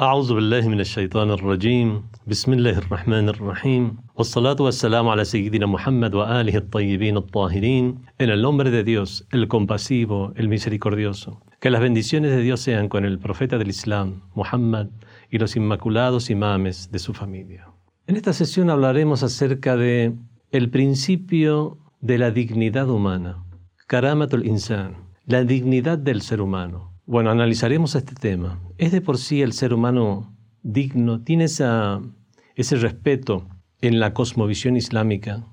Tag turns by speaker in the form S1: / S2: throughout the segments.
S1: أعوذ بالله من الشيطان الرجيم بسم الله الرحمن الرحيم والصلاة والسلام على سيدنا محمد وآله الطيبين الطاهرين En el nombre de Dios, el compasivo, el misericordioso. Que las bendiciones de Dios sean con el profeta del Islam, Muhammad, y los inmaculados imames de su familia. En esta sesión hablaremos acerca de el principio de la dignidad humana, karamatul insan, la dignidad del ser humano. Bueno, analizaremos este tema. ¿Es de por sí el ser humano digno? ¿Tiene ese respeto en la cosmovisión islámica?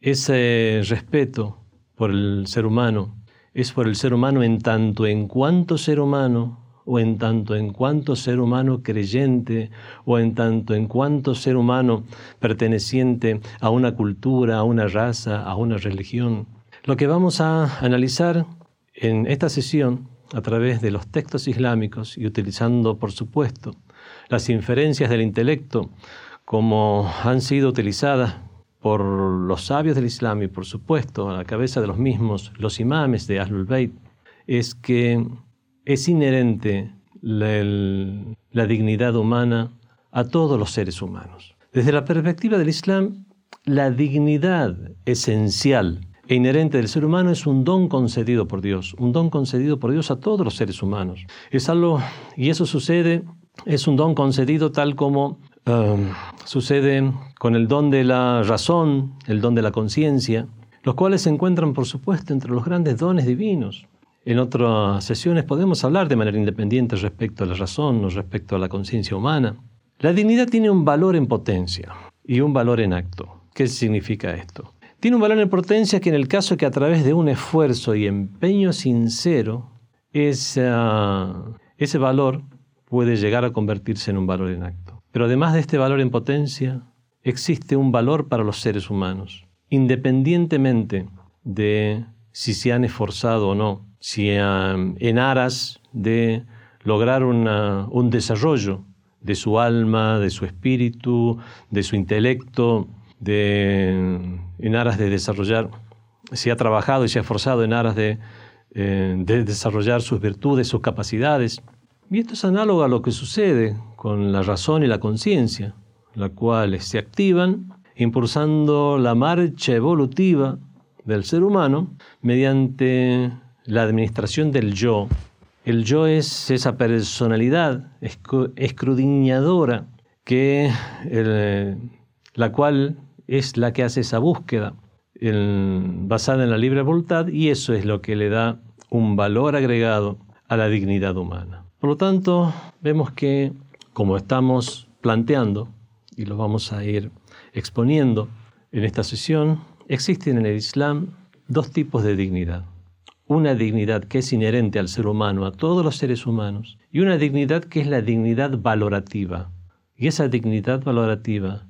S1: Ese respeto por el ser humano es por el ser humano en tanto en cuanto ser humano o en tanto en cuanto ser humano creyente o en tanto en cuanto ser humano perteneciente a una cultura, a una raza, a una religión. Lo que vamos a analizar en esta sesión a través de los textos islámicos y utilizando, por supuesto, las inferencias del intelecto como han sido utilizadas por los sabios del Islam y, por supuesto, a la cabeza de los mismos, los imames de Ahlul Bayt, es que es inherente la dignidad humana a todos los seres humanos. Desde la perspectiva del Islam, la dignidad esencial e inherente del ser humano es un don concedido por Dios, un don concedido por Dios a todos los seres humanos. Es algo, y eso sucede, es un don concedido tal como um, sucede con el don de la razón, el don de la conciencia, los cuales se encuentran, por supuesto, entre los grandes dones divinos. En otras sesiones podemos hablar de manera independiente respecto a la razón o respecto a la conciencia humana. La dignidad tiene un valor en potencia y un valor en acto. ¿Qué significa esto? Tiene un valor en potencia que en el caso que a través de un esfuerzo y empeño sincero, ese valor puede llegar a convertirse en un valor en acto. Pero además de este valor en potencia, existe un valor para los seres humanos, independientemente de si se han esforzado o no, si en aras de lograr un desarrollo de su alma, de su espíritu, de su intelecto, de, en aras de desarrollar, se ha trabajado y se ha esforzado en aras de, eh, de desarrollar sus virtudes, sus capacidades. Y esto es análogo a lo que sucede con la razón y la conciencia, la cual se activan impulsando la marcha evolutiva del ser humano mediante la administración del yo. El yo es esa personalidad escrudiñadora que la cual es la que hace esa búsqueda basada en la libre voluntad y eso es lo que le da un valor agregado a la dignidad humana. Por lo tanto, vemos que, como estamos planteando, y lo vamos a ir exponiendo en esta sesión, existen en el Islam dos tipos de dignidad. Una dignidad que es inherente al ser humano, a todos los seres humanos, y una dignidad que es la dignidad valorativa. Y esa dignidad valorativa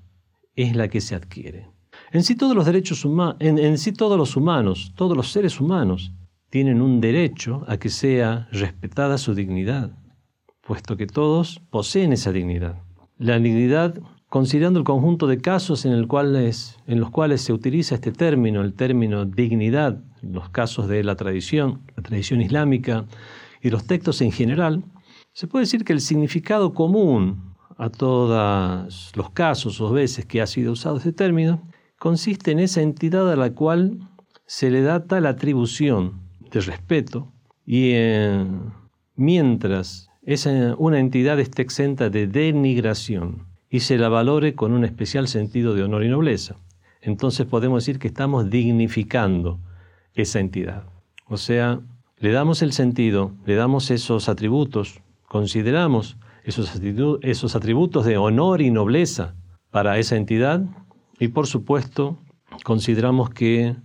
S1: es la que se adquiere. En sí todos los derechos humanos, en, sí todos los humanos, todos los seres humanos, tienen un derecho a que sea respetada su dignidad, puesto que todos poseen esa dignidad. La dignidad, considerando el conjunto de casos en, el en los cuales se utiliza este término, el término dignidad, los casos de la tradición, la tradición islámica y los textos en general, se puede decir que el significado común a todos los casos o veces que ha sido usado este término, consiste en esa entidad a la cual se le da tal atribución de respeto y eh, mientras esa, una entidad esté exenta de denigración y se la valore con un especial sentido de honor y nobleza, entonces podemos decir que estamos dignificando esa entidad. O sea, le damos el sentido, le damos esos atributos, consideramos esos, atributos de honor y nobleza para esa entidad y por supuesto consideramos que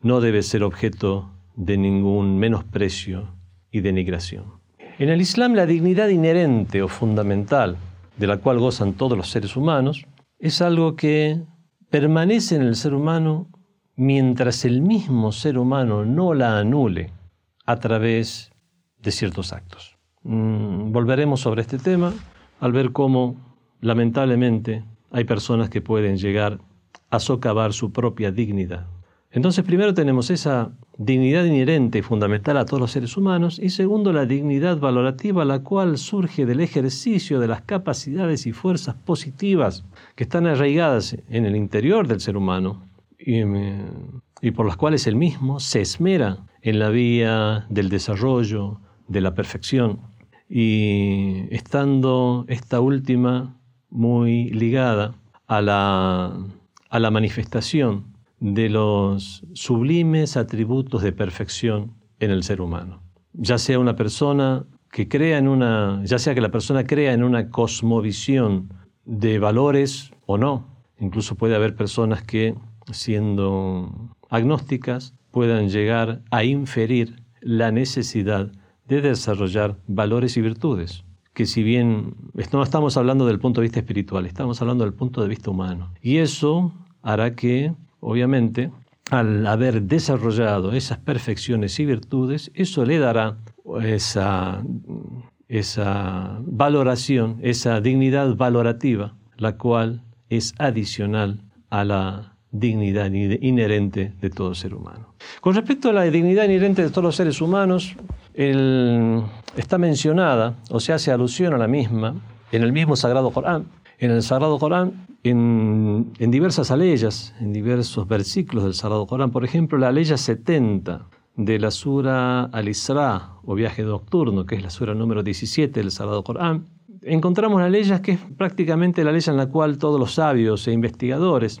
S1: no debe ser objeto de ningún menosprecio y denigración. En el Islam la dignidad inherente o fundamental de la cual gozan todos los seres humanos es algo que permanece en el ser humano mientras el mismo ser humano no la anule a través de ciertos actos. Mm, volveremos sobre este tema al ver cómo, lamentablemente, hay personas que pueden llegar a socavar su propia dignidad. Entonces, primero tenemos esa dignidad inherente y fundamental a todos los seres humanos, y segundo, la dignidad valorativa, la cual surge del ejercicio de las capacidades y fuerzas positivas que están arraigadas en el interior del ser humano y, y por las cuales él mismo se esmera en la vía del desarrollo, de la perfección, y estando esta última muy ligada a la, a la manifestación de los sublimes atributos de perfección en el ser humano. Ya sea una persona que crea en una, ya sea que la persona crea en una cosmovisión de valores o no. Incluso puede haber personas que, siendo agnósticas, puedan llegar a inferir la necesidad de desarrollar valores y virtudes que si bien no estamos hablando del punto de vista espiritual, estamos hablando del punto de vista humano. Y eso hará que, obviamente, al haber desarrollado esas perfecciones y virtudes, eso le dará esa, esa valoración, esa dignidad valorativa, la cual es adicional a la dignidad inherente de todo ser humano. Con respecto a la dignidad inherente de todos los seres humanos, está mencionada o se hace alusión a la misma en el mismo Sagrado Corán. En el Sagrado Corán, en, diversas aleyas, en diversos versículos del Sagrado Corán, por ejemplo, la aleya 70 de la Sura Al-Isra o Viaje Nocturno, que es la Sura número 17 del Sagrado Corán, encontramos la ley que es prácticamente la ley en la cual todos los sabios e investigadores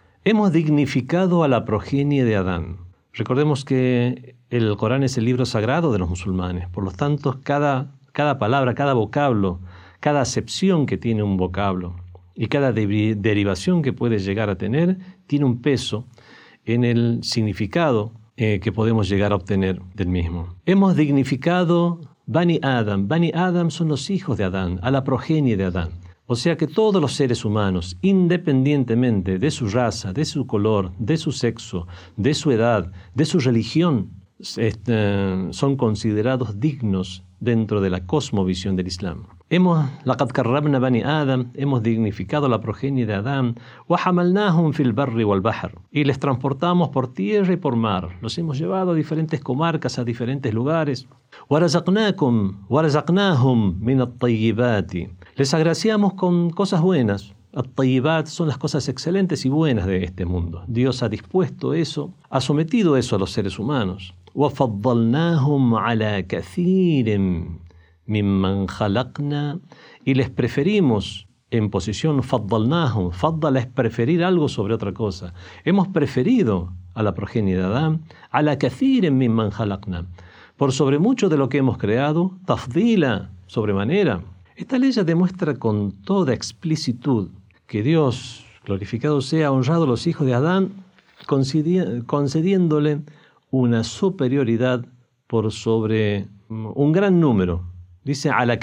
S1: Hemos dignificado a la progenie de Adán. Recordemos que el Corán es el libro sagrado de los musulmanes, por lo tanto, cada, palabra, cada vocablo, cada acepción que tiene un vocablo y cada derivación que puede llegar a tener tiene un peso en el significado eh, que podemos llegar a obtener del mismo. Hemos dignificado Bani Adam. Bani Adam son los hijos de Adán, a la progenie de Adán. O sea que todos los seres humanos, independientemente de su raza, de su color, de su sexo, de su edad, de su religión, este, son considerados dignos dentro de la cosmovisión del Islam. Hemos, bani Adam, hemos dignificado la progenie de Adán, fil barri wal y les transportamos por tierra y por mar. Los hemos llevado a diferentes comarcas, a diferentes lugares. Les agraciamos con cosas buenas. At-tayyibat son las cosas excelentes y buenas de este mundo. Dios ha dispuesto eso, ha sometido eso a los seres humanos. y les preferimos en posición faddalnahum. Faddal es preferir algo sobre otra cosa. Hemos preferido a la progenie de Adán, a la kathirin mimman. Por sobre mucho de lo que hemos creado, tafdila, sobremanera. Esta ley demuestra con toda explicitud que Dios, glorificado sea, honrado a los hijos de Adán, concediéndole una superioridad por sobre un gran número. Dice a la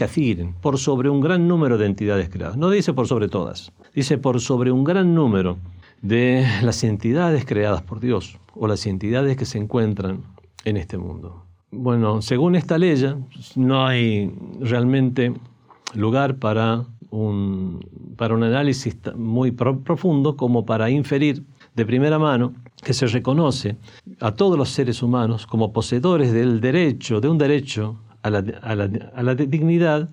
S1: por sobre un gran número de entidades creadas. No dice por sobre todas. Dice por sobre un gran número de las entidades creadas por Dios o las entidades que se encuentran en este mundo. Bueno, según esta ley, no hay realmente lugar para un, para un análisis muy profundo como para inferir de primera mano que se reconoce a todos los seres humanos como poseedores del derecho, de un derecho a la, a la, a la dignidad,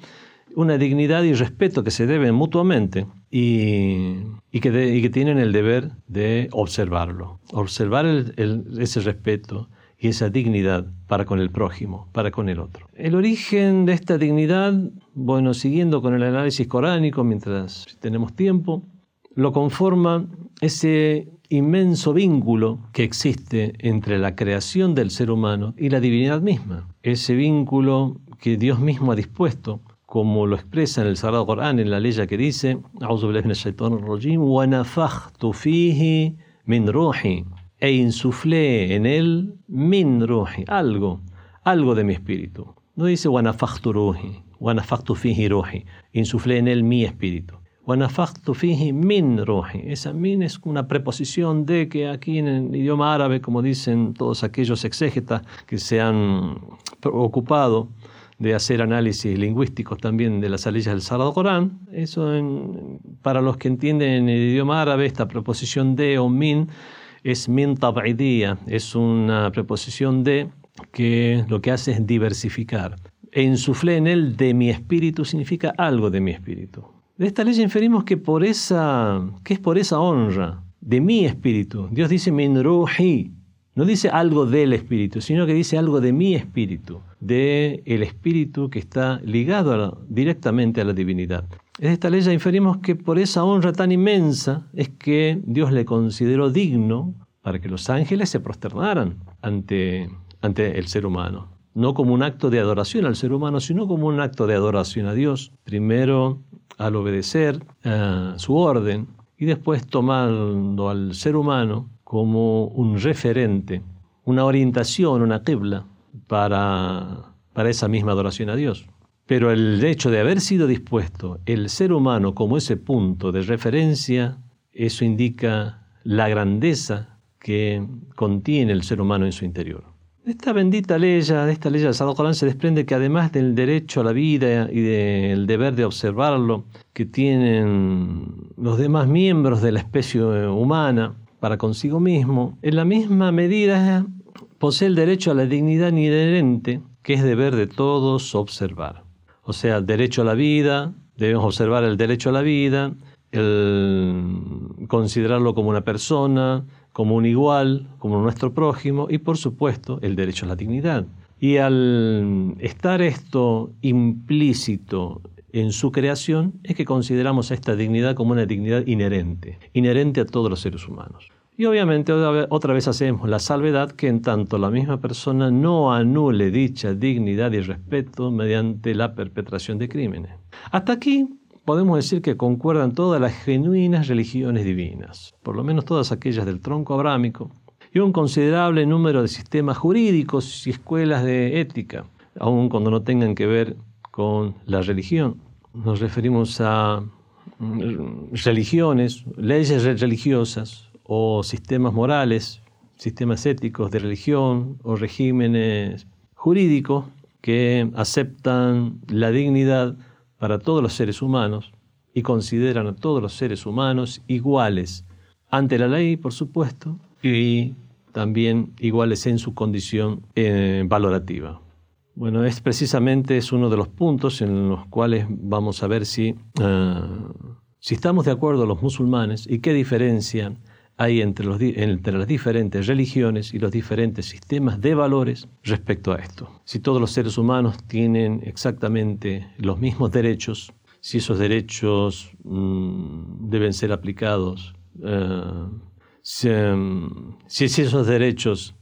S1: una dignidad y respeto que se deben mutuamente y, y, que, y que, tienen el deber de observarlo, observar ese respeto y esa dignidad para con el prójimo, para con el otro. El origen de esta dignidad, bueno, siguiendo con el análisis coránico mientras tenemos tiempo, lo conforma ese inmenso vínculo que existe entre la creación del ser humano y la divinidad misma. Ese vínculo que Dios mismo ha dispuesto, como lo expresa en el Sagrado Corán, en la ley que dice, e insuflé en él min ruhi, algo, algo de mi espíritu. No dice wanafaktu ruhi, wanafaktu fihi ruhi, insuflé en él mi espíritu. Wanafaktu fihi min ruhi. Esa min es una preposición de que aquí en el idioma árabe, como dicen todos aquellos exégetas que se han ocupado de hacer análisis lingüísticos también de las leyes del Sagrado Corán. Eso para los que entienden en el idioma árabe, esta preposición de o min es min tab'idiyya, es una preposición de que lo que hace es diversificar. E insuflé en él de mi espíritu significa algo de mi espíritu. De esta ley inferimos que por esa, que es por esa honra de mi espíritu. Dios dice min ruhi, no dice algo del espíritu, sino que dice algo de mi espíritu, de el espíritu que está ligado directamente a la divinidad. De esta ley ya inferimos que por esa honra tan inmensa es que Dios le consideró digno para que los ángeles se prosternaran ante, ante el ser humano. No como un acto de adoración al ser humano, sino como un acto de adoración a Dios. Primero al obedecer eh, su orden y después tomando al ser humano como un referente, una orientación, una qibla para, para esa misma adoración a Dios. Pero el hecho de haber sido dispuesto el ser humano como ese punto de referencia, eso indica la grandeza que contiene el ser humano en su interior. De esta bendita ley, de esta ley del Sagrado Corán se desprende que además del derecho a la vida y del deber de observarlo que tienen los demás miembros de la especie humana, para consigo mismo, en la misma medida posee el derecho a la dignidad inherente que es deber de todos observar. O sea, derecho a la vida, debemos observar el derecho a la vida, el considerarlo como una persona, como un igual, como nuestro prójimo y por supuesto el derecho a la dignidad. Y al estar esto implícito en su creación es que consideramos esta dignidad como una dignidad inherente, inherente a todos los seres humanos. Y obviamente otra vez hacemos la salvedad que en tanto la misma persona no anule dicha dignidad y respeto mediante la perpetración de crímenes. Hasta aquí podemos decir que concuerdan todas las genuinas religiones divinas, por lo menos todas aquellas del tronco abrámico, y un considerable número de sistemas jurídicos y escuelas de ética, aun cuando no tengan que ver con la religión. Nos referimos a mm, religiones, leyes religiosas, o sistemas morales, sistemas éticos de religión o regímenes jurídicos que aceptan la dignidad para todos los seres humanos y consideran a todos los seres humanos iguales ante la ley, por supuesto, y también iguales en su condición eh, valorativa. Bueno, es precisamente es uno de los puntos en los cuales vamos a ver si, ah, si estamos de acuerdo los musulmanes y qué diferencia hay entre, las diferentes religiones y los diferentes sistemas de valores respecto a esto. Si todos los seres humanos tienen exactamente los mismos derechos, si esos derechos mm, deben ser aplicados, eh, mm, si esos derechos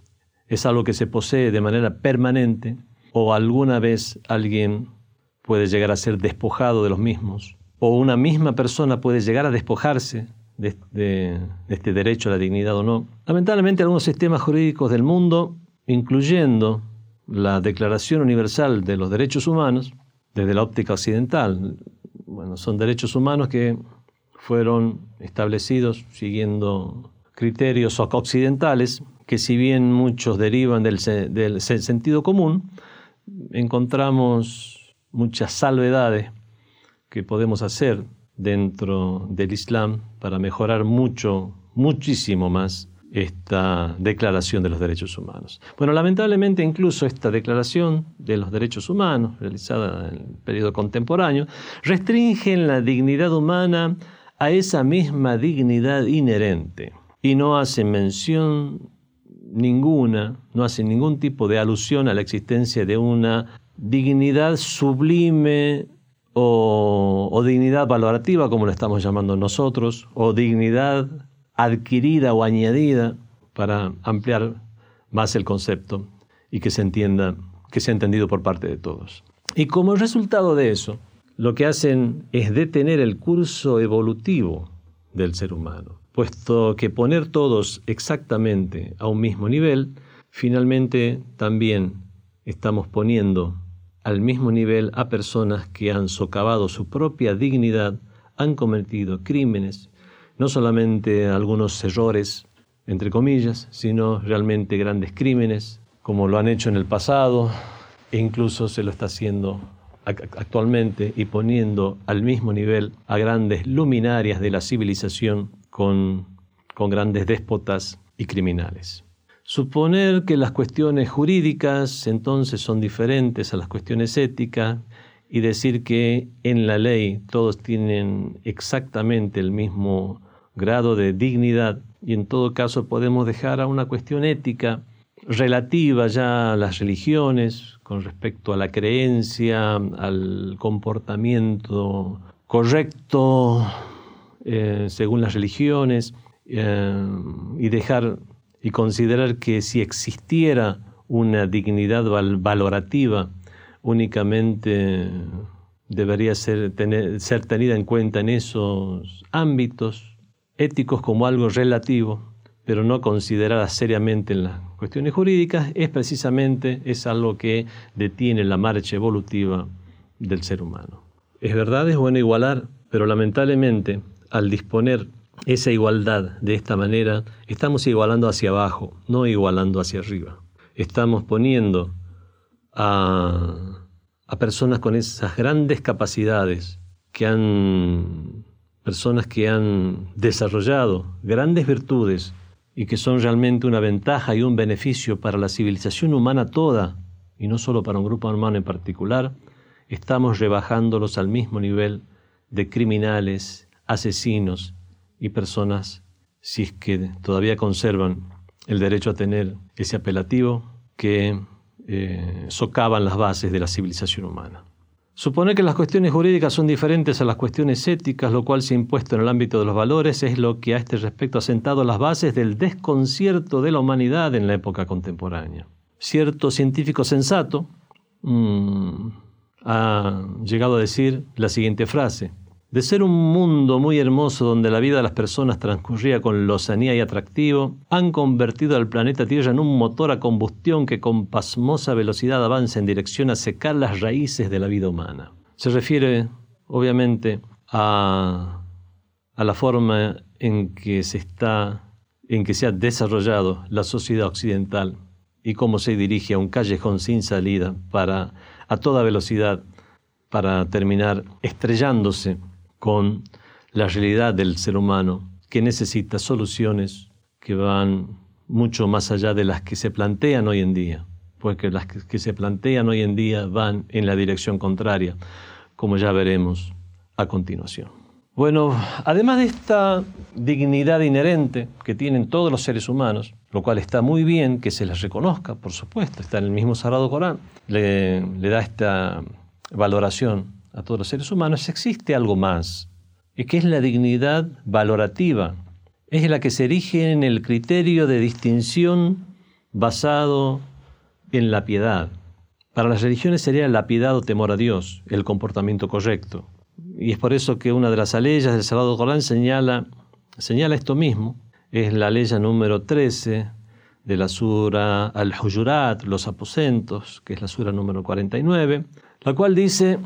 S1: es algo que se posee de manera permanente o alguna vez alguien puede llegar a ser despojado de los mismos, o una misma persona puede llegar a despojarse de, este derecho a la dignidad o no. Lamentablemente algunos sistemas jurídicos del mundo, incluyendo la Declaración Universal de los Derechos Humanos, desde la óptica occidental, bueno, son derechos humanos que fueron establecidos siguiendo criterios occidentales, que si bien muchos derivan del, del sentido común, encontramos muchas salvedades que podemos hacer dentro del Islam para mejorar mucho, muchísimo más esta declaración de los derechos humanos. Bueno, lamentablemente incluso esta declaración de los derechos humanos, realizada en el periodo contemporáneo, restringe la dignidad humana a esa misma dignidad inherente y no hace mención ninguna, no hace ningún tipo de alusión a la existencia de una dignidad sublime o, dignidad valorativa, como lo estamos llamando nosotros, o dignidad adquirida o añadida para ampliar más el concepto y que se entienda, que sea entendido por parte de todos. Y como resultado de eso, lo que hacen es detener el curso evolutivo del ser humano. puesto que poner todos exactamente a un mismo nivel, finalmente también estamos poniendo al mismo nivel a personas que han socavado su propia dignidad, han cometido crímenes, no solamente algunos errores, entre comillas, sino realmente grandes crímenes, como lo han hecho en el pasado e incluso se lo está haciendo actualmente y poniendo al mismo nivel a grandes luminarias de la civilización con, con grandes déspotas y criminales. Suponer que las cuestiones jurídicas entonces son diferentes a las cuestiones éticas y decir que en la ley todos tienen exactamente el mismo grado de dignidad y en todo caso podemos dejar a una cuestión ética relativa ya a las religiones con respecto a la creencia, al comportamiento correcto eh, según las religiones eh, y dejar y considerar que si existiera una dignidad valorativa, únicamente debería ser, ser tenida en cuenta en esos ámbitos éticos como algo relativo, pero no considerada seriamente en las cuestiones jurídicas, es precisamente es algo que detiene la marcha evolutiva del ser humano. Es verdad, es bueno igualar, pero lamentablemente al disponer esa igualdad de esta manera, estamos igualando hacia abajo, no igualando hacia arriba. Estamos poniendo a, personas con esas grandes capacidades que han, personas que han desarrollado grandes virtudes y que son realmente una ventaja y un beneficio para la civilización humana toda, y no solo para un grupo humano en particular, estamos rebajándolos al mismo nivel de criminales, asesinos y personas, si es que todavía conservan el derecho a tener ese apelativo, que eh, socavan las bases de la civilización humana. Suponer que las cuestiones jurídicas son diferentes a las cuestiones éticas, lo cual se ha impuesto en el ámbito de los valores, es lo que a este respecto ha sentado las bases del desconcierto de la humanidad en la época contemporánea. Cierto científico sensato mm, ha llegado a decir la siguiente frase, de ser un mundo muy hermoso donde la vida de las personas transcurría con lozanía y atractivo, han convertido al planeta Tierra en un motor a combustión que con pasmosa velocidad avanza en dirección a secar las raíces de la vida humana. Se refiere, obviamente, a, a la forma en que se está, en que se ha desarrollado la sociedad occidental y cómo se dirige a un callejón sin salida para a toda velocidad para terminar estrellándose con la realidad del ser humano que necesita soluciones que van mucho más allá de las que se plantean hoy en día, porque las que se plantean hoy en día van en la dirección contraria, como ya veremos a continuación. Bueno, además de esta dignidad inherente que tienen todos los seres humanos, lo cual está muy bien que se les reconozca, por supuesto, está en el mismo Sagrado Corán, le da esta valoración a todos los seres humanos, existe algo más, que es la dignidad valorativa. Es la que se erige en el criterio de distinción basado en la piedad. Para las religiones sería la piedad o temor a Dios, el comportamiento correcto. Y es por eso que una de las aleyas del Sagrado Corán señala, señala esto mismo. Es la ley número 13 de la sura Al-Hujurat, los aposentos, que es la sura número 49, la cual dice,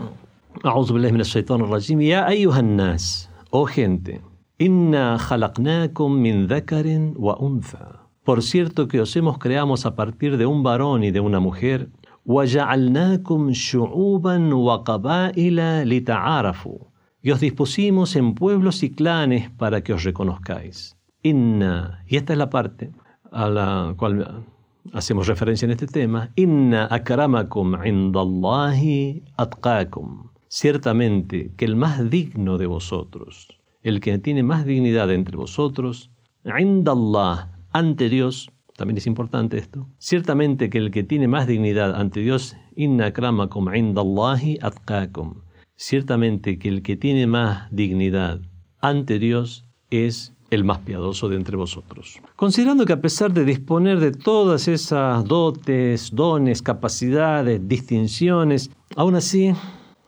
S1: أعوذ بالله من الشيطان الرجيم يا أيها الناس Oh gente إنا خلقناكم من ذكر وأنثى Por cierto que os hemos creamos a partir de un varón y de una mujer وجعلناكم شعوبا وقبائل لتعارفوا y os dispusimos en pueblos y clanes para que os reconozcáis. Inna, y esta es la parte a la cual hacemos referencia en este tema, Inna akramakum indallahi atqakum. Ciertamente que el más digno de vosotros, el que tiene más dignidad entre vosotros, Allah, ante Dios, también es importante esto, ciertamente que el que tiene más dignidad ante Dios, inna akramakum indallahi atqakum. Ciertamente que el que tiene más dignidad ante Dios es el más piadoso de entre vosotros. Considerando que a pesar de disponer de todas esas dotes, dones, capacidades, distinciones, aún así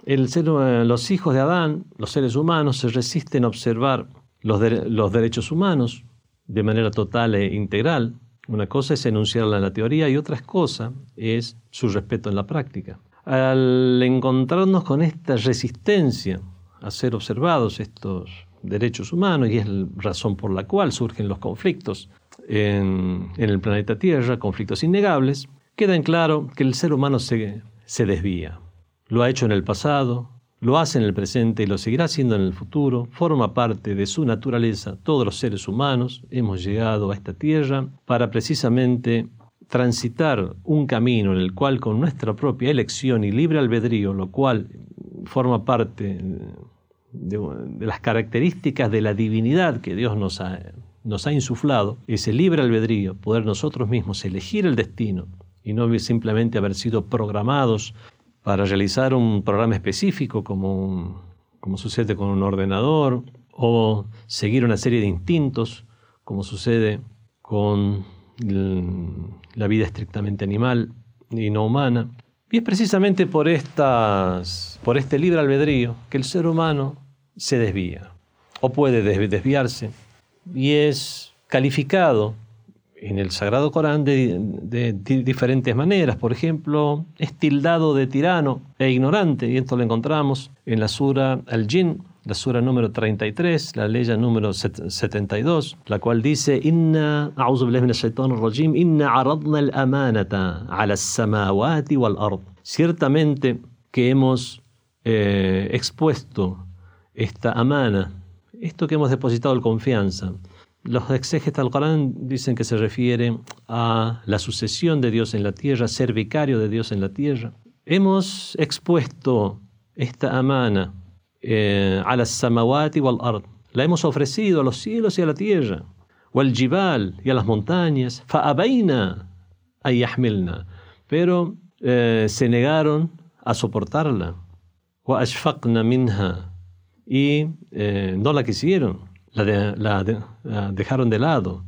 S1: el ser, los hijos de Adán, los seres humanos, se resisten a observar los, derechos humanos de manera total e integral. Una cosa es enunciarla en la teoría y otra cosa es su respeto en la práctica. Al encontrarnos con esta resistencia a ser observados estos derechos humanos, y es la razón por la cual surgen los conflictos en, el planeta Tierra, conflictos innegables, queda en claro que el ser humano se desvía. Lo ha hecho en el pasado, lo hace en el presente y lo seguirá haciendo en el futuro, forma parte de su naturaleza. Todos los seres humanos hemos llegado a esta tierra para precisamente transitar un camino en el cual con nuestra propia elección y libre albedrío, lo cual forma parte de, las características de la divinidad que Dios nos ha, nos ha insuflado, ese libre albedrío, poder nosotros mismos elegir el destino y no simplemente haber sido programados para realizar un programa específico como, sucede con un ordenador o seguir una serie de instintos como sucede con la vida estrictamente animal y no humana. Y es precisamente por, estas, por este libre albedrío que el ser humano se desvía o puede desviarse y es calificado en el Sagrado Corán de, diferentes maneras. Por ejemplo, es tildado de tirano e ignorante, y esto lo encontramos en la Sura Al-Jin, la Sura número 33, la ley número 72, la cual dice: Inna, rajim, Inna aradna al-amanata ala samawati wal ard. Ciertamente que hemos eh, expuesto esta amana, esto que hemos depositado en confianza, los exégetas del Corán dicen que se refiere a la sucesión de Dios en la tierra, ser vicario de Dios en la tierra. Hemos expuesto esta amana eh, a las samawati wal ard. La hemos ofrecido a los cielos y a la tierra, o al jibal y a las montañas. Fa'abaina ayahmilna. Pero eh, se negaron a soportarla. Wa ashfaqna minha. Y eh, no la quisieron la, dejaron de lado.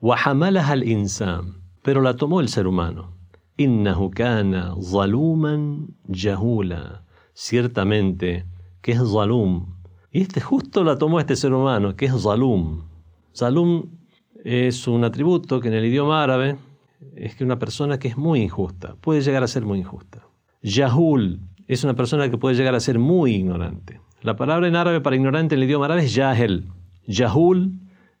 S1: al insan, pero la tomó el ser humano. Innahu kana zaluman jahula. Ciertamente que es zalum. Y este justo la tomó este ser humano, que es zalum. Zalum es un atributo que en el idioma árabe es que una persona que es muy injusta, puede llegar a ser muy injusta. Yahul es una persona que puede llegar a ser muy ignorante. La palabra en árabe para ignorante en el idioma árabe es yahel. Yahul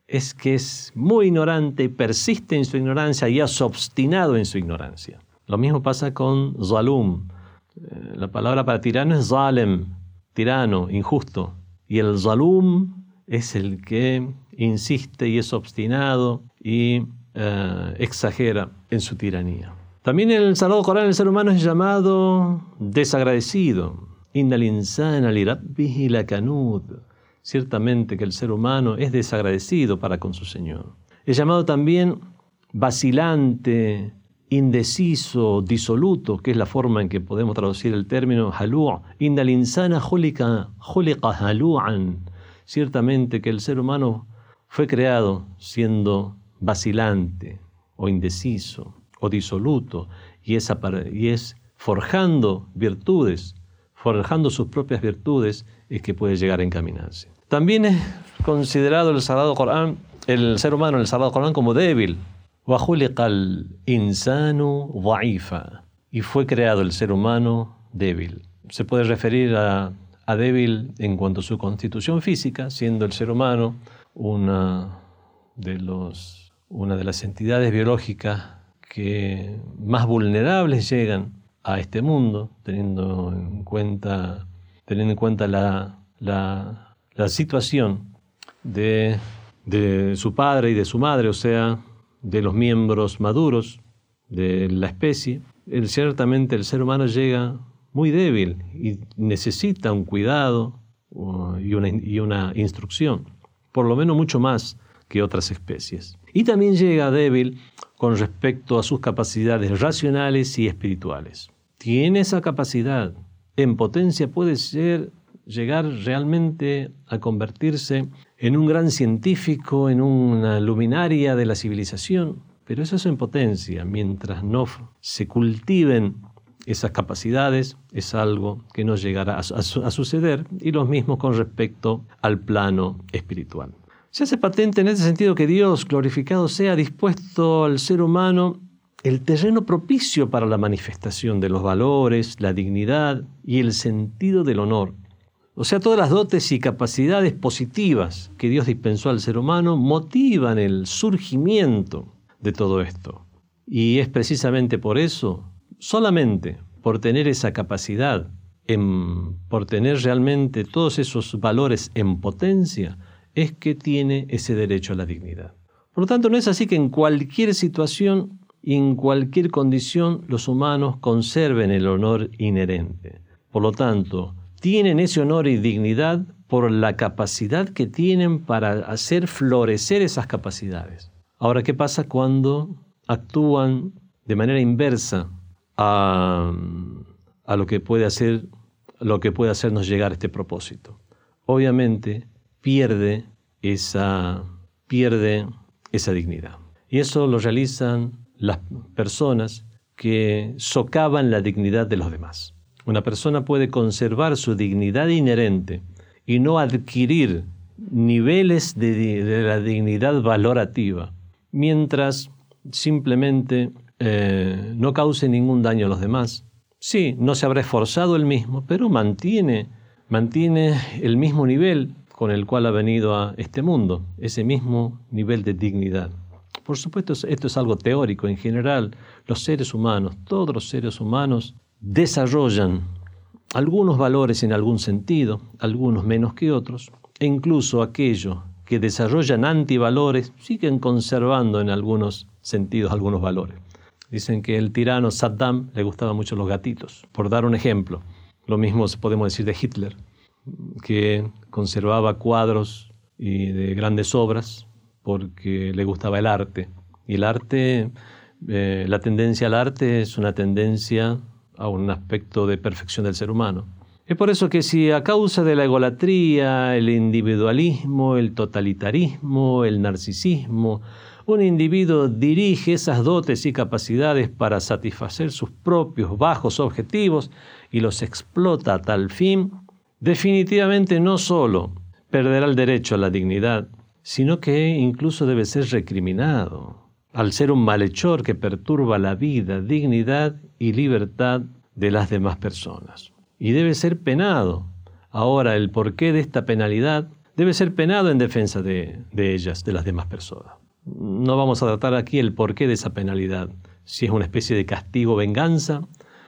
S1: es que es muy ignorante, persiste en su ignorancia y es obstinado en su ignorancia. Lo mismo pasa con Zalum. Eh, la palabra para tirano es Zalem, tirano, injusto. Y el Zalum es el que insiste y es obstinado y eh, exagera en su tiranía. También el Sagrado Corán el ser humano es llamado desagradecido. Innal insana li la Ciertamente que el ser humano es desagradecido para con su Señor. Es llamado también vacilante, indeciso, disoluto, que es la forma en que podemos traducir el término halú'. Indal insana halu'an. Ciertamente que el ser humano fue creado siendo vacilante o indeciso o disoluto y es, y es forjando virtudes, forjando sus propias virtudes, es que puede llegar a encaminarse. También es considerado el Sagrado Corán, el ser humano en el Sagrado Corán como débil. Y fue creado el ser humano débil. Se puede referir a, débil en cuanto a su constitución física, siendo el ser humano una de, las entidades biológicas que más vulnerables llegan a este mundo, teniendo en cuenta, teniendo en cuenta la la situación de, su padre y de su madre, o sea, de los miembros maduros de la especie, ciertamente el ser humano llega muy débil y necesita un cuidado y una, y una instrucción, por lo menos mucho más que otras especies. Y también llega débil con respecto a sus capacidades racionales y espirituales. Tiene esa capacidad, en potencia puede ser llegar realmente a convertirse en un gran científico, en una luminaria de la civilización, pero eso es en potencia. Mientras no se cultiven esas capacidades, es algo que no llegará a, suceder, y lo mismo con respecto al plano espiritual. Se hace patente en ese sentido que Dios, glorificado sea, dispuesto al ser humano el terreno propicio para la manifestación de los valores, la dignidad y el sentido del honor. O sea, todas las dotes y capacidades positivas que Dios dispensó al ser humano motivan el surgimiento de todo esto. Y es precisamente por eso, solamente por tener esa capacidad, por tener realmente todos esos valores en potencia, es que tiene ese derecho a la dignidad. Por lo tanto, no es así que en cualquier situación y en cualquier condición los humanos conserven el honor inherente. Por lo tanto, tienen ese honor y dignidad por la capacidad que tienen para hacer florecer esas capacidades. Ahora, ¿qué pasa cuando actúan de manera inversa a, lo que puede hacer lo que puede hacernos llegar a este propósito? Obviamente pierde esa pierde esa dignidad. Y eso lo realizan las personas que socavan la dignidad de los demás. Una persona puede conservar su dignidad inherente y no adquirir niveles de, la dignidad valorativa, mientras simplemente eh, no cause ningún daño a los demás. Sí, no se habrá esforzado el mismo, pero mantiene, mantiene el mismo nivel con el cual ha venido a este mundo, ese mismo nivel de dignidad. Por supuesto, esto es algo teórico. En general, los seres humanos, todos los seres humanos, desarrollan algunos valores en algún sentido, algunos menos que otros, e incluso aquellos que desarrollan antivalores siguen conservando en algunos sentidos algunos valores. Dicen que el tirano Saddam le gustaban mucho los gatitos, por dar un ejemplo. Lo mismo podemos decir de Hitler, que conservaba cuadros y de grandes obras porque le gustaba el arte. Y el arte, eh, la tendencia al arte es una tendencia a un aspecto de perfección del ser humano. Es por eso que si a causa de la egolatría, el individualismo, el totalitarismo, el narcisismo, un individuo dirige esas dotes y capacidades para satisfacer sus propios bajos objetivos y los explota a tal fin, definitivamente no solo perderá el derecho a la dignidad, sino que incluso debe ser recriminado, al ser un malhechor que perturba la vida, dignidad y libertad de las demás personas. Y debe ser penado. Ahora, el porqué de esta penalidad debe ser penado en defensa de, ellas, de las demás personas. No vamos a tratar aquí el porqué de esa penalidad, si es una especie de castigo venganza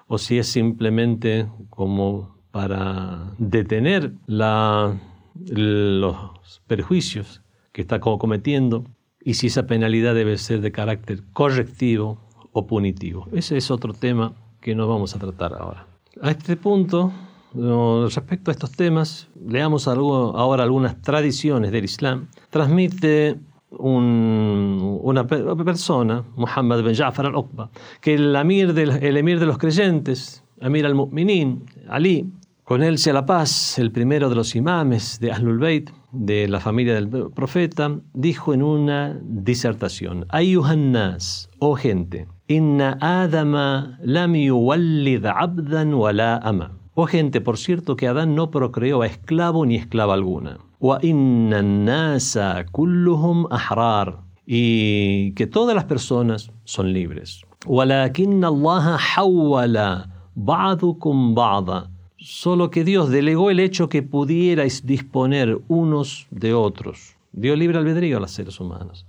S1: o si es simplemente como para detener la, los perjuicios que está cometiendo y si esa penalidad debe ser de carácter correctivo o punitivo. Ese es otro tema que no vamos a tratar ahora. A este punto, respecto a estos temas, leamos ahora algunas tradiciones del Islam. Transmite una persona, Muhammad bin Ja'far al-Uqba, que el emir, el emir de los creyentes, Amir al-Mu'minin, Ali, con él sea la paz, el primero de los imames de Ahlul Bayt, de la familia del profeta, dijo en una disertación, Ayuhannas, oh gente, inna adama lam yuwallid abdan wala ama. Oh gente, por cierto que Adán no procreó a esclavo ni esclava alguna. Wa inna nasa kulluhum ahrar. Y que todas las personas son libres. ولكن الله حول بعضكم بعضا solo que Dios delegó el hecho que pudierais disponer unos de otros. Dio libre albedrío a los seres humanos.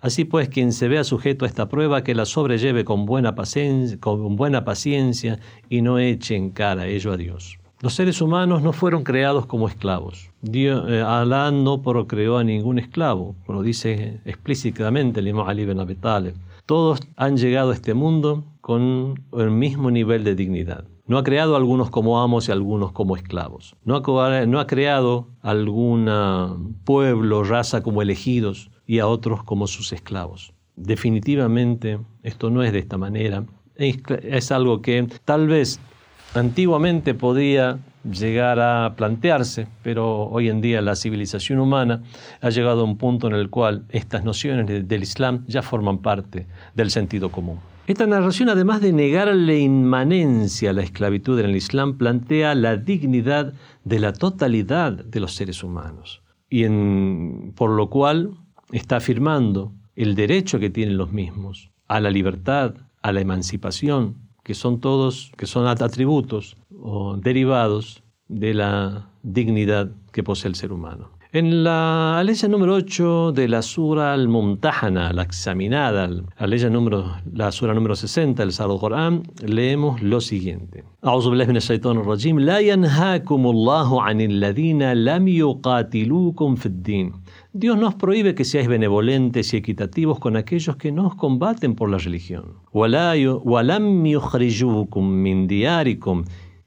S1: Así pues, quien se vea sujeto a esta prueba, que la sobrelleve con buena paciencia, con buena paciencia y no eche en cara ello a Dios. Los seres humanos no fueron creados como esclavos. Dios, eh, Alá no procreó a ningún esclavo, como dice explícitamente el Imam Ali ben Abi Talib. Todos han llegado a este mundo con el mismo nivel de dignidad. No ha creado a algunos como amos y a algunos como esclavos. No ha, no ha creado algún pueblo, raza como elegidos y a otros como sus esclavos. Definitivamente esto no es de esta manera. Es algo que tal vez antiguamente podía llegar a plantearse, pero hoy en día la civilización humana ha llegado a un punto en el cual estas nociones del Islam ya forman parte del sentido común. Esta narración, además de negar la inmanencia a la esclavitud en el Islam, plantea la dignidad de la totalidad de los seres humanos, y por lo cual está afirmando el derecho que tienen los mismos a la libertad, a la emancipación, que son todos, que son atributos o derivados de la dignidad que posee el ser humano. En la ley número 8 de la Sura al-Mumtahana, la examinada, la ley número, la Sura número 60 del Sagrado Corán, leemos lo siguiente: A'udhu billahi minash shaitanir rajim. La yanhaakumullahu 'anil ladina lam yuqatilukum fid din. Dios nos prohíbe que seáis benevolentes y equitativos con aquellos que no os combaten por la religión. Walam yukhrijukum min.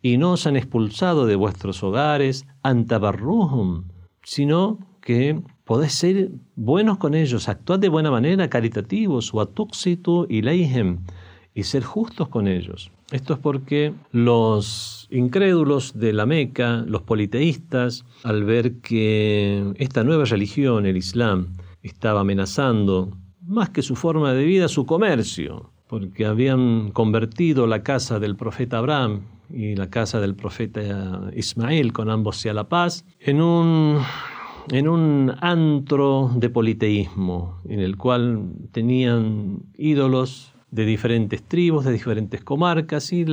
S1: Y no os han expulsado de vuestros hogares, antabarruhum sino que podéis ser buenos con ellos, actuad de buena manera, caritativos, y ilayhem, y ser justos con ellos. Esto es porque los incrédulos de la Meca, los politeístas, al ver que esta nueva religión, el Islam, estaba amenazando más que su forma de vida, su comercio, porque habían convertido la casa del profeta Abraham y la casa del profeta Ismael, con ambos sea la paz, en un, en un antro de politeísmo, en el cual tenían ídolos de diferentes tribus, de diferentes comarcas, y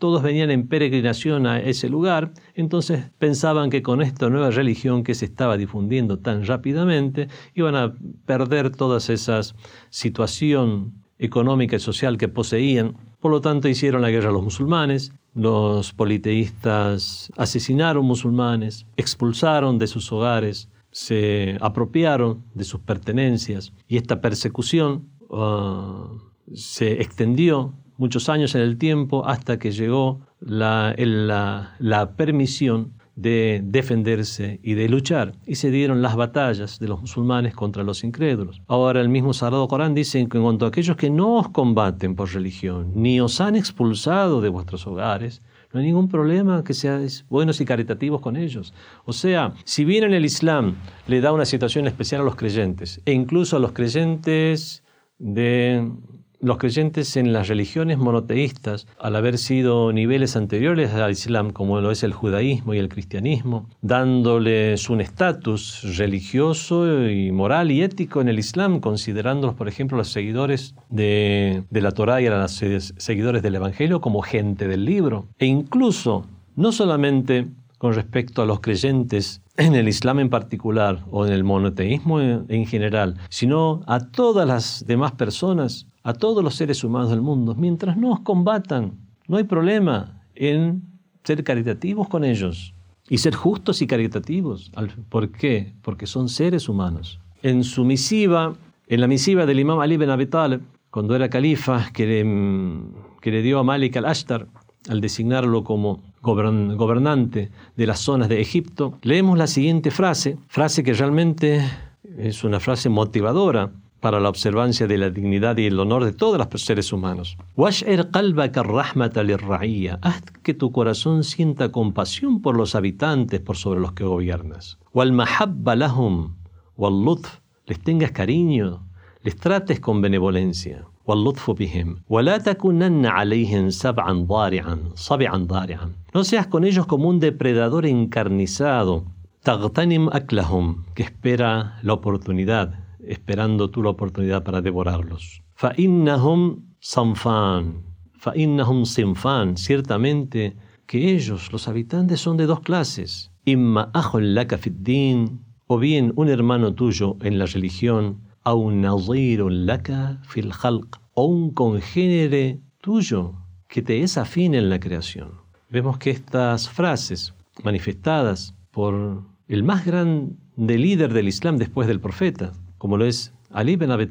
S1: todos venían en peregrinación a ese lugar, entonces pensaban que con esta nueva religión que se estaba difundiendo tan rápidamente, iban a perder todas esas situación económica y social que poseían. Por lo tanto, hicieron la guerra a los musulmanes, los politeístas asesinaron musulmanes, expulsaron de sus hogares, se apropiaron de sus pertenencias y esta persecución ah, se extendió muchos años en el tiempo hasta que llegó la, la permisión de defenderse y de luchar. Y se dieron las batallas de los musulmanes contra los incrédulos. Ahora el mismo Sagrado Corán dice que en cuanto a aquellos que no os combaten por religión, ni os han expulsado de vuestros hogares, no hay ningún problema que seáis buenos y caritativos con ellos. O sea, si bien en el Islam le da una situación especial a los creyentes, e incluso a los creyentes de los creyentes en las religiones monoteístas, al haber sido niveles anteriores al Islam, como lo es el judaísmo y el cristianismo, dándoles un estatus religioso y moral y ético en el Islam, considerándolos, por ejemplo, los seguidores de, la Torá y a los seguidores del Evangelio como gente del libro. E incluso, no solamente con respecto a los creyentes en el Islam en particular o en el monoteísmo en general, sino a todas las demás personas a todos los seres humanos del mundo, mientras no os combatan. No hay problema en ser caritativos con ellos y ser justos y caritativos. ¿Por qué? Porque son seres humanos. En su misiva, en la misiva del imam Ali ben Abi cuando era califa, que le, dio a Malik al-Ashtar, al designarlo como gobernante de las zonas de Egipto, leemos la siguiente frase, frase que realmente es una frase motivadora para la observancia de la dignidad y el honor de todos los seres humanos. Haz que tu corazón sienta compasión por los habitantes, por sobre los que gobiernas. Les tengas cariño, les trates con benevolencia. No seas con ellos como un depredador encarnizado, que espera la oportunidad esperando tú la oportunidad para devorarlos. Fa'innahum sanfan, fa'innahum sinfan, ciertamente que ellos, los habitantes, son de dos clases. Imma ahol laka din, o bien un hermano tuyo en la religión, au nadirun laka fil halq, o un congénere tuyo que te es afín en la creación. Vemos que estas frases manifestadas por el más grande líder del Islam después del profeta, como lo es Ali ben Abi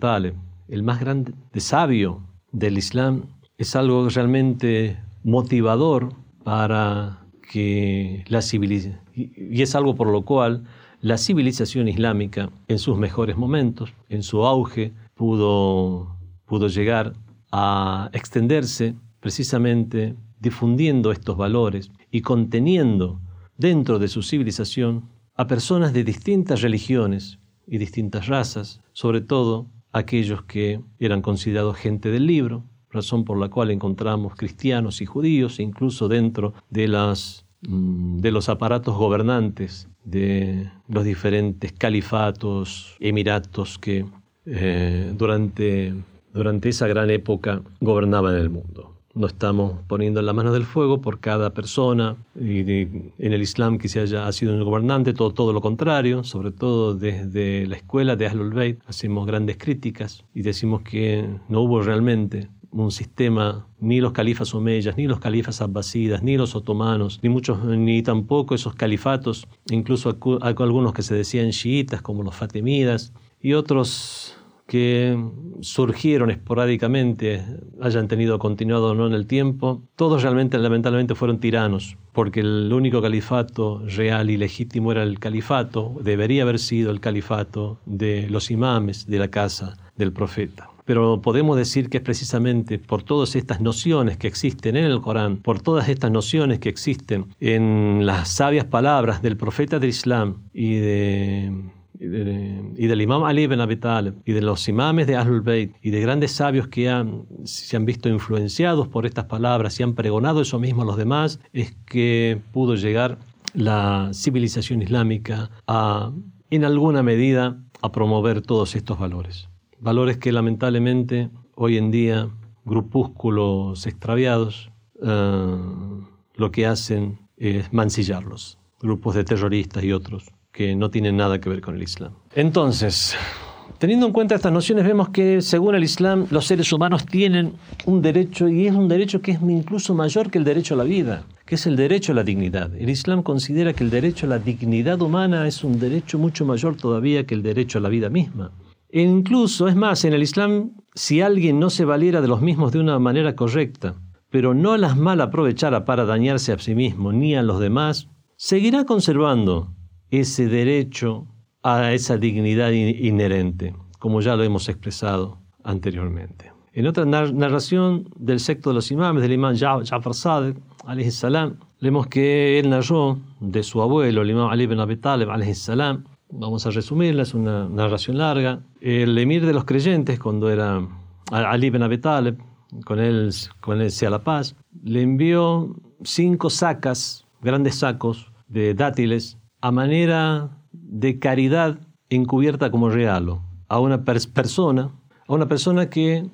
S1: el más grande sabio del Islam, es algo realmente motivador para que la civilización, y es algo por lo cual la civilización islámica en sus mejores momentos, en su auge, pudo, pudo llegar a extenderse precisamente difundiendo estos valores y conteniendo dentro de su civilización a personas de distintas religiones, y distintas razas, sobre todo aquellos que eran considerados gente del libro, razón por la cual encontramos cristianos y judíos, incluso dentro de, las, mm, de los aparatos gobernantes de los diferentes califatos, emiratos que eh, durante, durante esa gran época gobernaban el mundo. No estamos poniendo en la mano del fuego por cada persona y en el Islam que se haya sido un gobernante, todo, todo lo contrario, sobre todo desde la escuela de Ahlul Bayt hacemos grandes críticas y decimos que no hubo realmente un sistema, ni los califas omeyas, ni los califas abbasidas, ni los otomanos, ni muchos, ni tampoco esos califatos, incluso algunos que se decían chiitas, como los fatimidas, y otros que surgieron esporádicamente, hayan tenido continuado o no en el tiempo, todos realmente, lamentablemente, fueron tiranos, porque el único califato real y legítimo era el califato, debería haber sido el califato de los imames de la casa del profeta. Pero podemos decir que es precisamente por todas estas nociones que existen en el Corán, por todas estas nociones que existen en las sabias palabras del profeta del Islam y de y, del imam Ali ibn Abi Talib y de los imames de Ahlul Bayt y de grandes sabios que se han visto influenciados por estas palabras y han pregonado eso mismo a los demás, es que pudo llegar la civilización islámica en alguna medida, a promover todos estos valores. Valores que lamentablemente hoy en día grupúsculos extraviados eh, lo que hacen es mancillarlos, grupos de terroristas y otros que no tienen nada que ver con el Islam. Entonces, teniendo en cuenta estas nociones, vemos que según el Islam los seres humanos tienen un derecho y es un derecho que es incluso mayor que el derecho a la vida, que es el derecho a la dignidad. El Islam considera que el derecho a la dignidad humana es un derecho mucho mayor todavía que el derecho a la vida misma. E incluso, es más, en el Islam, si alguien no se valiera de los mismos de una manera correcta, pero no las mal aprovechara para dañarse a sí mismo ni a los demás, seguirá conservando ese derecho a esa dignidad inherente, como ya lo hemos expresado anteriormente. En otra narración del secto de los imames, del imán Ja'far salam, leemos que él narró de su abuelo, el imam Ali ibn Abi Talib, salam, vamos a resumirla, es una narración larga, el emir de los creyentes, cuando era Ali ibn Abi Talib, con él, con él sea la paz, le envió cinco sacas, grandes sacos de dátiles a manera de caridad encubierta como regalo a una persona, a una persona que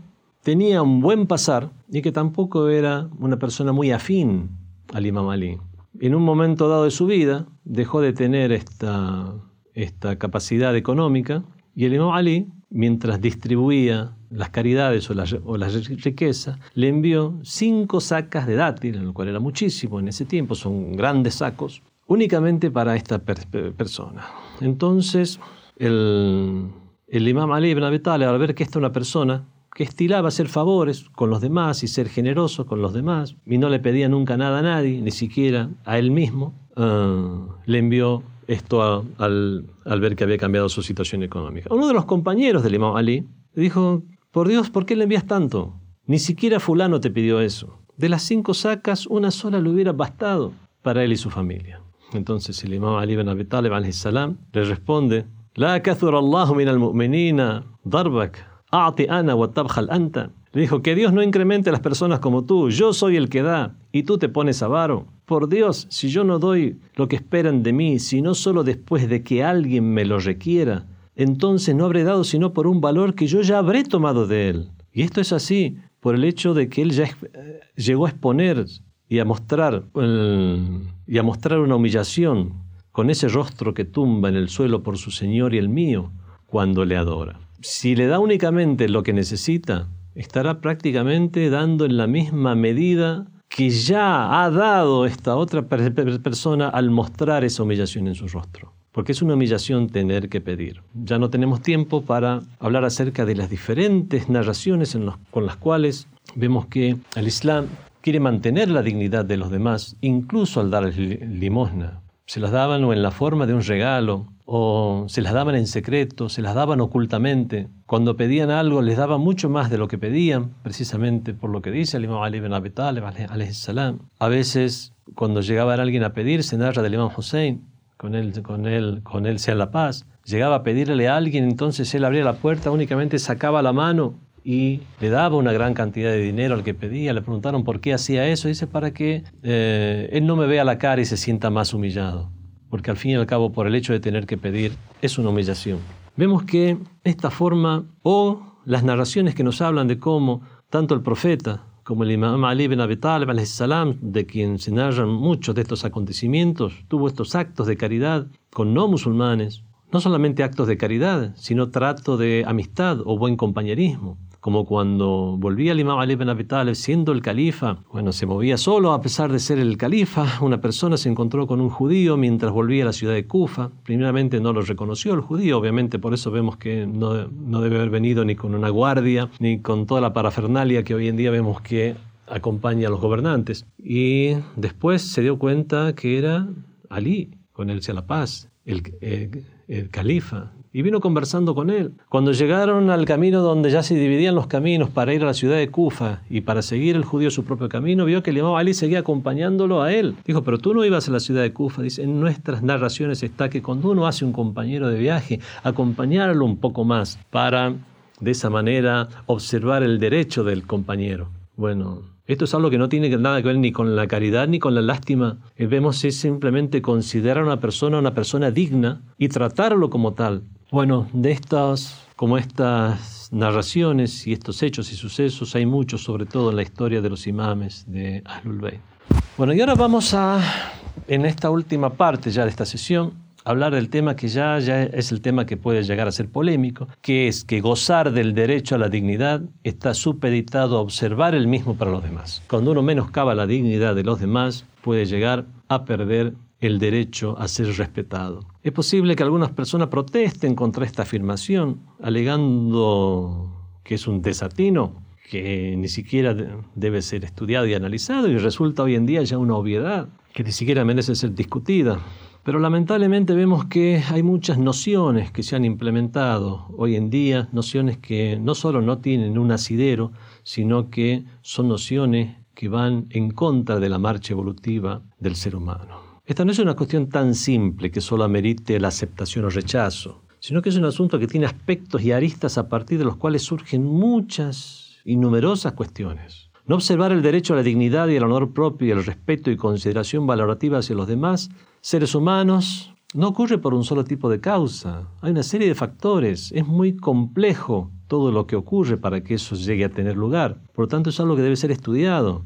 S1: tenía un buen pasar y que tampoco era una persona muy afín al Imam Ali. En un momento dado de su vida dejó de tener esta, esta capacidad económica y el Imam Ali, mientras distribuía las caridades o las o la riquezas, le envió cinco sacas de dátil, lo cual era muchísimo en ese tiempo, son grandes sacos, únicamente para esta persona. Entonces, el, el imam Ali ibn Abi Talib, al ver que esta es una persona que estilaba hacer favores con los demás y ser generoso con los demás, y no le pedía nunca nada a nadie, ni siquiera a él mismo, ah, le envió esto al, al, ver que había cambiado su situación económica. Uno de los compañeros del imam Ali dijo, por Dios, ¿por qué le envías tanto? Ni siquiera fulano te pidió eso. De las cinco sacas, una sola le hubiera bastado para él y su familia. Entonces el imam Ali ibn Abi Talib salam le responde, La Allahu min al-mu'minina darbak, a'ti ana wa tabkhal anta. Le dijo, que Dios no incremente a las personas como tú, yo soy el que da, y tú te pones avaro. Por Dios, si yo no doy lo que esperan de mí, sino solo después de que alguien me lo requiera, entonces no habré dado sino por un valor que yo ya habré tomado de él. Y esto es así, por el hecho de que él ya eh, llegó a exponer y a mostrar, y a mostrar una humillación con ese rostro que tumba en el suelo por su Señor y el mío cuando le adora. Si le da únicamente lo que necesita, estará prácticamente dando en la misma medida que ya ha dado esta otra persona al mostrar esa humillación en su rostro. Porque es una humillación tener que pedir. Ya no tenemos tiempo para hablar acerca de las diferentes narraciones con las cuales vemos que el Islam quiere mantener la dignidad de los demás, incluso al dar limosna. Se las daban o en la forma de un regalo, o se las daban en secreto, se las daban ocultamente. Cuando pedían algo les daban mucho más de lo que pedían, precisamente por lo que dice el imam Ali ibn Abi Talib, salam. A veces, cuando llegaba alguien a pedir, se narra del imam Hussein, con él, con él, con él sea la paz, llegaba a pedirle a alguien, entonces él abría la puerta, únicamente sacaba la mano y le daba una gran cantidad de dinero al que pedía. Le preguntaron por qué hacía eso. dice, para que eh, él no me vea la cara y se sienta más humillado. Porque al fin y al cabo, por el hecho de tener que pedir, es una humillación. Vemos que esta forma, o las narraciones que nos hablan de cómo tanto el profeta como el imam Ali ibn Abi Talib, de quien se narran muchos de estos acontecimientos, tuvo estos actos de caridad con no musulmanes, no solamente actos de caridad, sino trato de amistad o buen compañerismo como cuando volvía el imam Ali ibn Abi Talib siendo el califa, bueno, se movía solo a pesar de ser el califa, una persona se encontró con un judío mientras volvía a la ciudad de Kufa, primeramente no lo reconoció el judío, obviamente por eso vemos que no, no debe haber venido ni con una guardia, ni con toda la parafernalia que hoy en día vemos que acompaña a los gobernantes. Y después se dio cuenta que era Ali, con él sea la paz, el, el califa, y vino conversando con él. Cuando llegaron al camino donde ya se dividían los caminos para ir a la ciudad de Kufa y para seguir el judío su propio camino, vio que el imam Ali seguía acompañándolo a él. Dijo, pero tú no ibas a la ciudad de Kufa. Dice, en nuestras narraciones está que cuando uno hace un compañero de viaje, acompañarlo un poco más para de esa manera observar el derecho del compañero. Bueno, esto es algo que no tiene nada que ver ni con la caridad ni con la lástima. Eh, vemos es simplemente considerar a una persona una persona digna y tratarlo como tal. Bueno, de estas, como estas narraciones y estos hechos y sucesos, hay muchos, sobre todo en la historia de los imames de Ahlul Bayt. Bueno, y ahora vamos a, en esta última parte ya de esta sesión, hablar del tema que ya, ya es el tema que puede llegar a ser polémico, que es que gozar del derecho a la dignidad está supeditado a observar el mismo para los demás. Cuando uno menoscaba la dignidad de los demás, puede llegar a perder el derecho a ser respetado. Es posible que algunas personas protesten contra esta afirmación, alegando que es un desatino, que ni siquiera debe ser estudiado y analizado y resulta hoy en día ya una obviedad que ni siquiera merece ser discutida. Pero lamentablemente vemos que hay muchas nociones que se han implementado hoy en día, nociones que no solo no tienen un asidero, sino que son nociones que van en contra de la marcha evolutiva del ser humano. Esta no es una cuestión tan simple que solo amerite la aceptación o rechazo, sino que es un asunto que tiene aspectos y aristas a partir de los cuales surgen muchas y numerosas cuestiones. No observar el derecho a la dignidad y al honor propio y el respeto y consideración valorativa hacia los demás seres humanos no ocurre por un solo tipo de causa. Hay una serie de factores. Es muy complejo todo lo que ocurre para que eso llegue a tener lugar. Por lo tanto, es algo que debe ser estudiado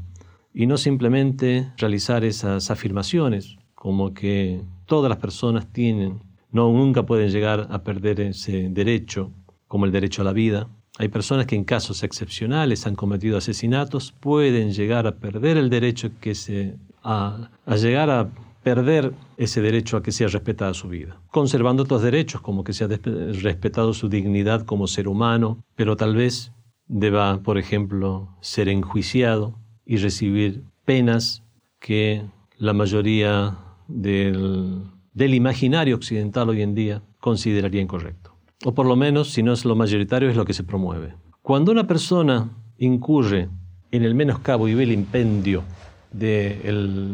S1: y no simplemente realizar esas afirmaciones como que todas las personas tienen, no nunca pueden llegar a perder ese derecho, como el derecho a la vida. Hay personas que en casos excepcionales han cometido asesinatos, pueden llegar a perder el derecho que se, a, a llegar a perder ese derecho a que sea respetada su vida, conservando otros derechos como que sea respetado su dignidad como ser humano, pero tal vez deba, por ejemplo, ser enjuiciado y recibir penas que la mayoría del, del imaginario occidental hoy en día consideraría incorrecto. O por lo menos, si no es lo mayoritario, es lo que se promueve. Cuando una persona incurre en el menoscabo y ve el impendio de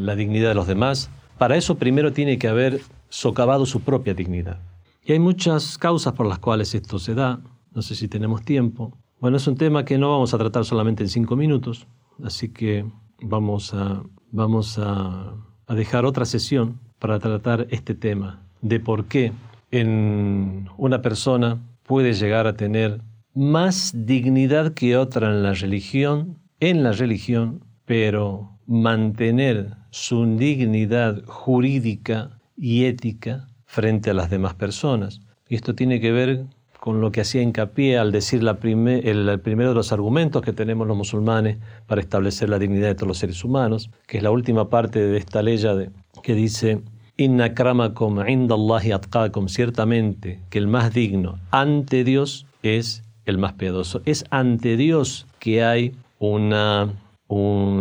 S1: la dignidad de los demás, para eso primero tiene que haber socavado su propia dignidad. Y hay muchas causas por las cuales esto se da, no sé si tenemos tiempo. Bueno, es un tema que no vamos a tratar solamente en cinco minutos, así que vamos a, vamos a dejar otra sesión para tratar este tema de por qué en una persona puede llegar a tener más dignidad que otra en la religión, en la religión, pero mantener su dignidad jurídica y ética frente a las demás personas. Y esto tiene que ver con lo que hacía hincapié al decir la el, primero de los argumentos que tenemos los musulmanes para establecer la dignidad de todos los seres humanos, que es la última parte de esta ley de, que dice Inna kramakum indallahi atqakum, ciertamente que el más digno ante Dios es el más piadoso. Es ante Dios que hay una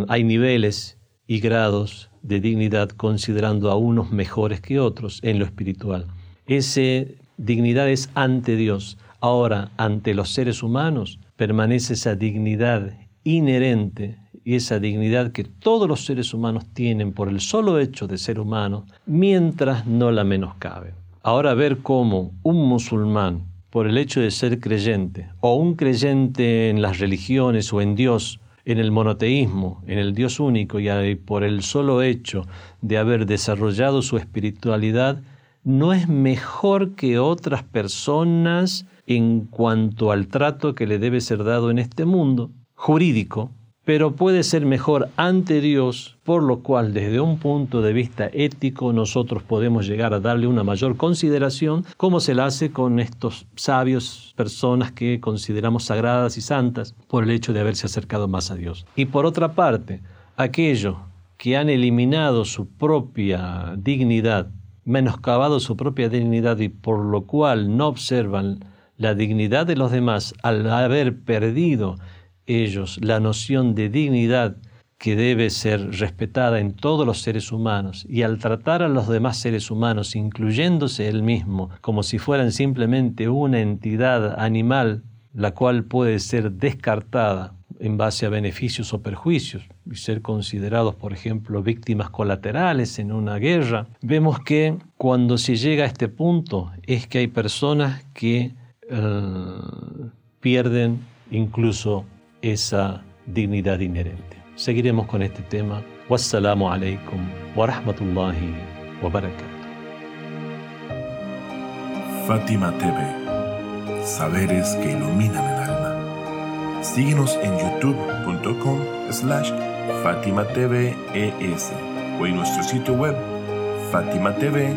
S1: hay niveles y grados de dignidad considerando a unos mejores que otros en lo espiritual. Ese dignidad es ante Dios. Ahora, ante los seres humanos, permanece esa dignidad inherente y esa dignidad que todos los seres humanos tienen por el solo hecho de ser humanos, mientras no la menoscaben. Ahora ver cómo un musulmán por el hecho de ser creyente, o un creyente en las religiones o en Dios, en el monoteísmo, en el Dios único, y por el solo hecho de haber desarrollado su espiritualidad, no es mejor que otras personas en cuanto al trato que le debe ser dado en este mundo jurídico, pero puede ser mejor ante Dios, por lo cual desde un punto de vista ético nosotros podemos llegar a darle una mayor consideración, como se la hace con estos sabios, personas que consideramos sagradas y santas, por el hecho de haberse acercado más a Dios. Y por otra parte, aquellos que han eliminado su propia dignidad, menoscabado su propia dignidad y por lo cual no observan la dignidad de los demás al haber perdido ellos la noción de dignidad que debe ser respetada en todos los seres humanos y al tratar a los demás seres humanos, incluyéndose él mismo, como si fueran simplemente una entidad animal, la cual puede ser descartada en base a beneficios o perjuicios y ser considerados, por ejemplo, víctimas colaterales en una guerra, vemos que cuando se llega a este punto es que hay personas que eh, pierden incluso esa dignidad inherente. Seguiremos con este tema. Wassalamu alaikum wa rahmatullahi wa barakatuh.
S2: Fátima TV, saberes que iluminan el alma. Síguenos en youtube.com slash Fátima TV ES o en nuestro sitio web fatimatv.es.